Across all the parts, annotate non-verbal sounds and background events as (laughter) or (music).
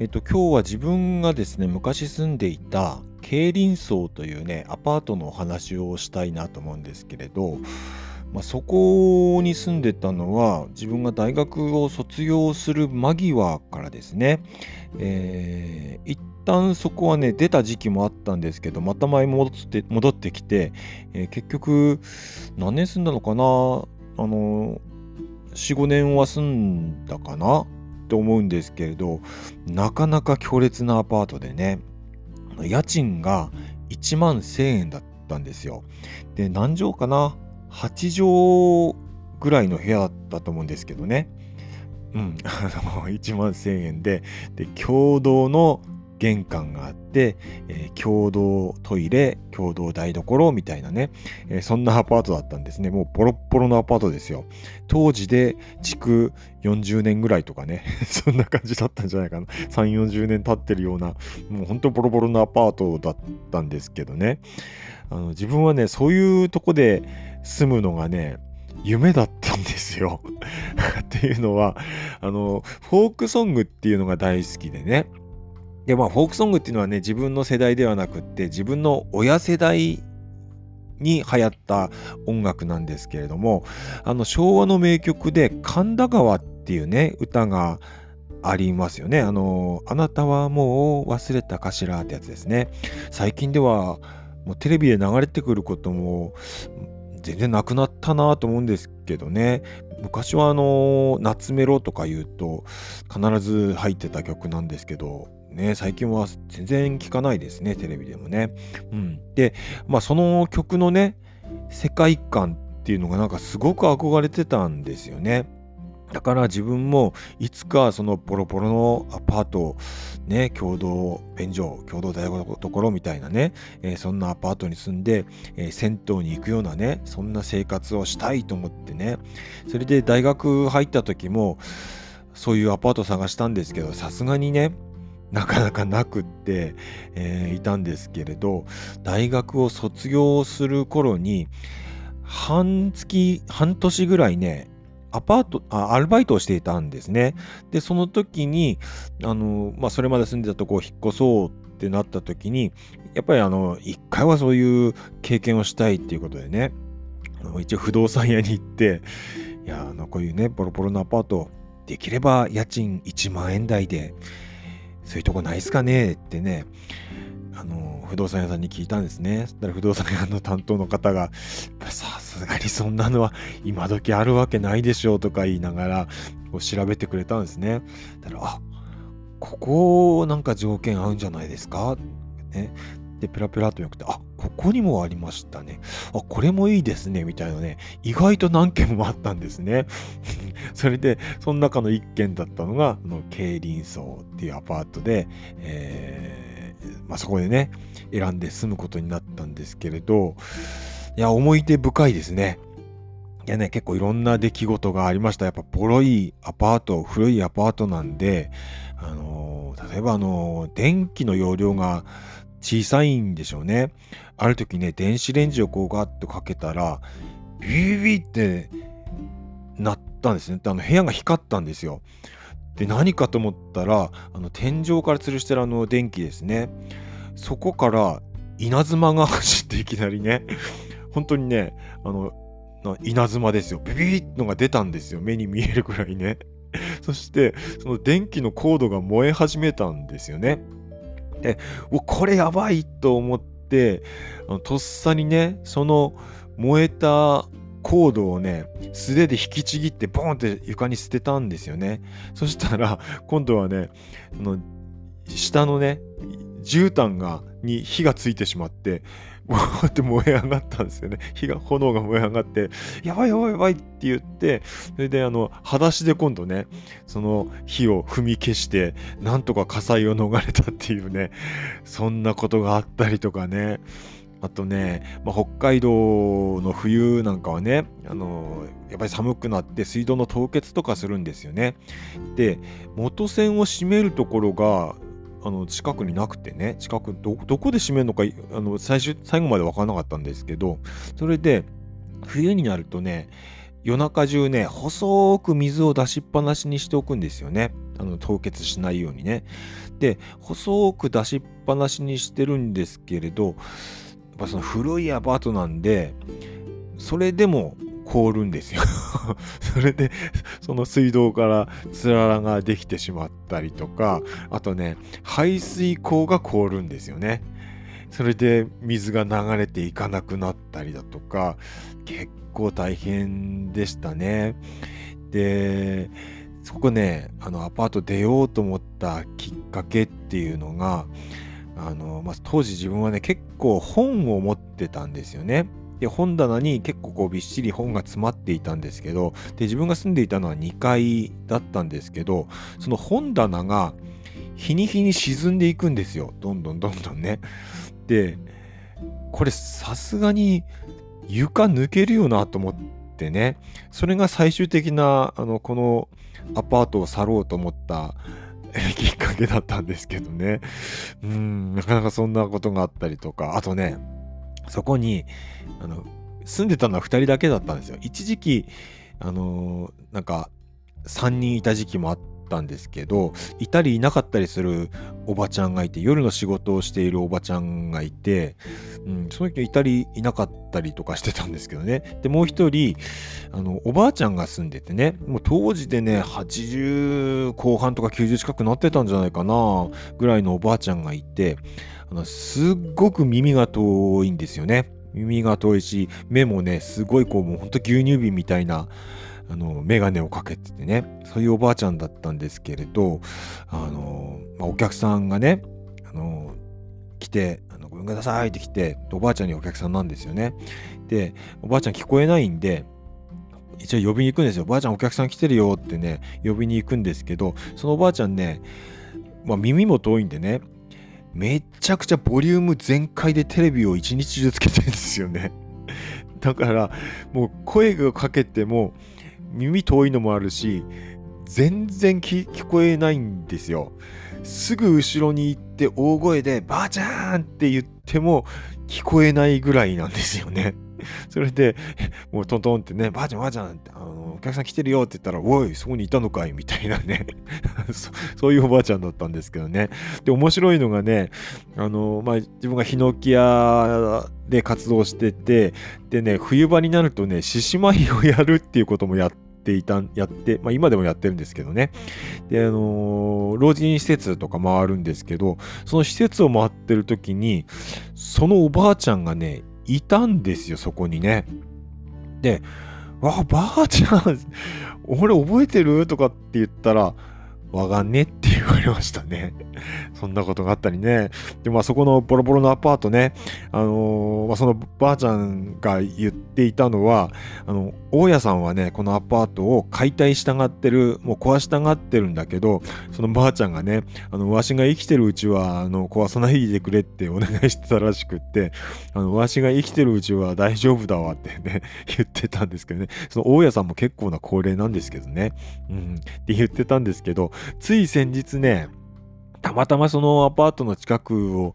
えっと、今日は自分がですね、昔住んでいた競輪荘というね、アパートのお話をしたいなと思うんですけれど、まあ、そこに住んでたのは、自分が大学を卒業する間際からですね、えー、一旦そこはね、出た時期もあったんですけど、また前戻って戻ってきて、えー、結局、何年住んだのかなあの、4、5年は住んだかなと思うんですけれどなかなか強烈なアパートでね家賃が1万1000円だったんですよ。で何畳かな？8畳ぐらいの部屋だったと思うんですけどね。うん (laughs) 1万1000円で。で共同の玄関があって、えー、共同トイレ、共同台所みたいなね、えー、そんなアパートだったんですね。もうボロッボロのアパートですよ。当時で築40年ぐらいとかね、(laughs) そんな感じだったんじゃないかな。3、40年経ってるような、もう本当ボロボロのアパートだったんですけどね。あの自分はね、そういうとこで住むのがね、夢だったんですよ (laughs) っていうのは、あの、フォークソングっていうのが大好きでね。でまあフォークソングっていうのはね自分の世代ではなくって自分の親世代に流行った音楽なんですけれどもあの昭和の名曲で「神田川」っていうね歌がありますよね。あの、あなたはもう忘れたかしらってやつですね。最近ではもうテレビで流れてくることも全然なくなったなと思うんですけどね。昔はあの、夏メロとか言うと必ず入ってた曲なんですけど、ね、最近は全然聞かないですね、テレビでもね。うん。で、まあその曲のね、世界観っていうのがなんかすごく憧れてたんですよね。だから自分もいつかそのボロボロのアパート、ね、共同便所、共同大学所みたいなね、えー、そんなアパートに住んで、えー、銭湯に行くようなね、そんな生活をしたいと思ってね、それで大学入った時も、そういうアパート探したんですけど、さすがにね、なかなかなくって、えー、いたんですけれど大学を卒業する頃に半月半年ぐらいねアパートアルバイトをしていたんですね。でその時にあの、まあ、それまで住んでたとこを引っ越そうってなった時にやっぱりあの一回はそういう経験をしたいっていうことでね一応不動産屋に行っていやあのこういうねボロボロのアパートできれば家賃1万円台でそういうとこないっすかねってね、あの、不動産屋さんに聞いたんですね。そしたら不動産屋の担当の方が、さすがにそんなのは今時あるわけないでしょうとか言いながら、こう調べてくれたんですね。だから、あ、ここなんか条件合うんじゃないですか？ね。で、ペラペラとよくて、あ、ここにもありましたね。あ、これもいいですね。みたいなね、意外と何件もあったんですね。(laughs) それで、その中の1件だったのが、あの、競輪荘っていうアパートで、えー、まあ、そこでね、選んで住むことになったんですけれど、いや、思い出深いですね。いやね、結構いろんな出来事がありました。やっぱボロいアパート、古いアパートなんで、あのー、例えばあのー、電気の容量が小さいんでしょうね。ある時ね、電子レンジをこうガッとかけたら、ビビビってなったんですね。あの部屋が光ったんですよ。で、何かと思ったら、あの天井から吊るしてるあの電気ですね。そこから稲妻が走っていきなりね、本当にね、あの、稲妻ですよ。ビビビッのが出たんですよ。目に見えるくらいね。そして、その電気のコードが燃え始めたんですよね。で、これやばいと思って、とっさにね、その燃えたコードをね、素手で引きちぎってボンって床に捨てたんですよね。そしたら、今度はね、の下のね、絨毯がに火がついてしまって、って燃え上がったんですよね。(laughs) 火が、炎が燃え上がって、やばいやばいやばいって言って、それであの、裸足で今度ね、その火を踏み消して、なんとか火災を逃れたっていうね、そんなことがあったりとかね。あとね、まあ、北海道の冬なんかはね、あのやっぱり寒くなって水道の凍結とかするんですよね。で、元栓を閉めるところがあの近くになくてね近くどこで閉めるのかあの最終最後まで分からなかったんですけどそれで冬になるとね夜中中ね細く水を出しっぱなしにしておくんですよね。あの凍結しないようにね。で細く出しっぱなしにしてるんですけれどやっぱその古いアパートなんでそれでも凍るんですよ。(laughs) それでその水道からつららができてしまったりとかあとね排水口が凍るんですよね。それで水が流れていかなくなったりだとか結構大変でしたね。でそこねあのアパート出ようと思ったきっかけっていうのがあの、まあ、当時自分はね結構本を持ってたんですよね。で本棚に結構こうびっしり本が詰まっていたんですけどで自分が住んでいたのは2階だったんですけどその本棚が日に日に沈んでいくんですよ。どんどんどんどんね。でこれさすがに床抜けるよなと思ってね。それが最終的なあのこのアパートを去ろうと思った (laughs) きっかけだったんですけどね。うんなかなかそんなことがあったりとか。あとねそこにあの住んでたのは2人だけだったんですよ。一時期あのー、なんか3人いた時期もあってたんですけどいたりいなかったりするおばちゃんがいて夜の仕事をしているおばちゃんがいて、うん、その人いたりいなかったりとかしてたんですけどねでもう一人あのおばあちゃんが住んでてねもう当時でね80後半とか90近くなってたんじゃないかなぐらいのおばあちゃんがいてあのすっごく耳が遠いんですよね。耳が遠いし、目もね、すごいこう、もうほんと牛乳瓶みたいな、あの、メガネをかけててね、そういうおばあちゃんだったんですけれど、あの、まあ、お客さんがね、あの、来て、あのごめんなさいって来て、おばあちゃんにお客さんなんですよね。で、おばあちゃん聞こえないんで、一応呼びに行くんですよ。おばあちゃんお客さん来てるよってね、呼びに行くんですけど、そのおばあちゃんね、まあ、耳も遠いんでね、めちゃくちゃボリューム全開でテレビを一日中つけてるんですよね。だからもう声がかけても耳遠いのもあるし全然聞こえないんですよ。すぐ後ろに行って大声で「ばあちゃん!」って言っても聞こえないぐらいなんですよね。(laughs) それで、もうトントンってね、ばあちゃんばあちゃんって、あの、お客さん来てるよって言ったら、おい、そこにいたのかいみたいなね (laughs) そ、そういうおばあちゃんだったんですけどね。で、面白いのがね、あの、まあ、自分がヒノキ屋で活動してて、でね、冬場になるとね、獅子舞をやるっていうこともやって、いたやって、まあ、今でもやってるんですけどね。で、あのー、老人施設とか回るんですけど、その施設を回ってる時に、そのおばあちゃんがね、いたんですよ、そこにね。で、わ、ばあちゃん、(laughs) 俺覚えてる？とかって言ったら、わかんねって言われましたね。そんなことがあったりね。で、まあそこのボロボロのアパートね、あのー、まあ、そのばあちゃんが言っていたのは、あの、大家さんはね、このアパートを解体したがってる、もう壊したがってるんだけど、そのばあちゃんがね、あの、わしが生きてるうちは、あの、壊さないでくれってお願いしてたらしくって、あの、わしが生きてるうちは大丈夫だわってね、(laughs) 言ってたんですけどね、その大家さんも結構な高齢なんですけどね、うん、って言ってたんですけど、つい先日ね、たまたまそのアパートの近くを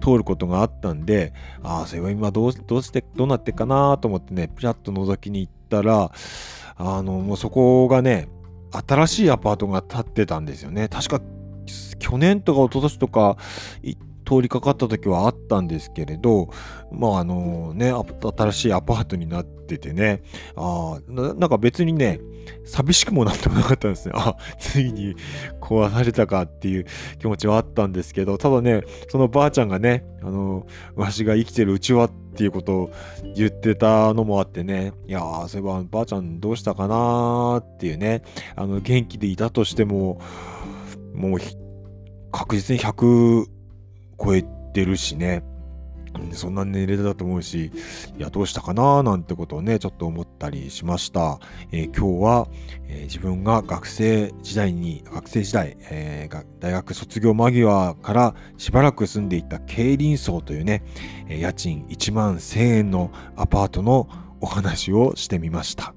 通ることがあったんで、ああ、それは今どうどうして、どうなってっかなと思ってね、ピラッと覗きに行ったら、あの、もうそこがね、新しいアパートが建ってたんですよね。確か去年とか一昨年とか通りかかった時はあったんですけれど、まああのね、新しいアパートになっててね、あななんか別にね、寂しくもなんともなかったんですね。あ、ついに壊されたかっていう気持ちはあったんですけど、ただね、そのばあちゃんがね、あの、わしが生きてるうちはっていうことを言ってたのもあってね、いやー、そういえばばあちゃんどうしたかなーっていうね、あの、元気でいたとしても、もう確実に100、超えてるしね。そんな年齢だと思うし、いや、どうしたかななんてことをね、ちょっと思ったりしました。えー、今日は、えー、自分が学生時代に、学生時代、えー、大学卒業間際からしばらく住んでいた競輪荘というね、え家賃1万1000円のアパートのお話をしてみました。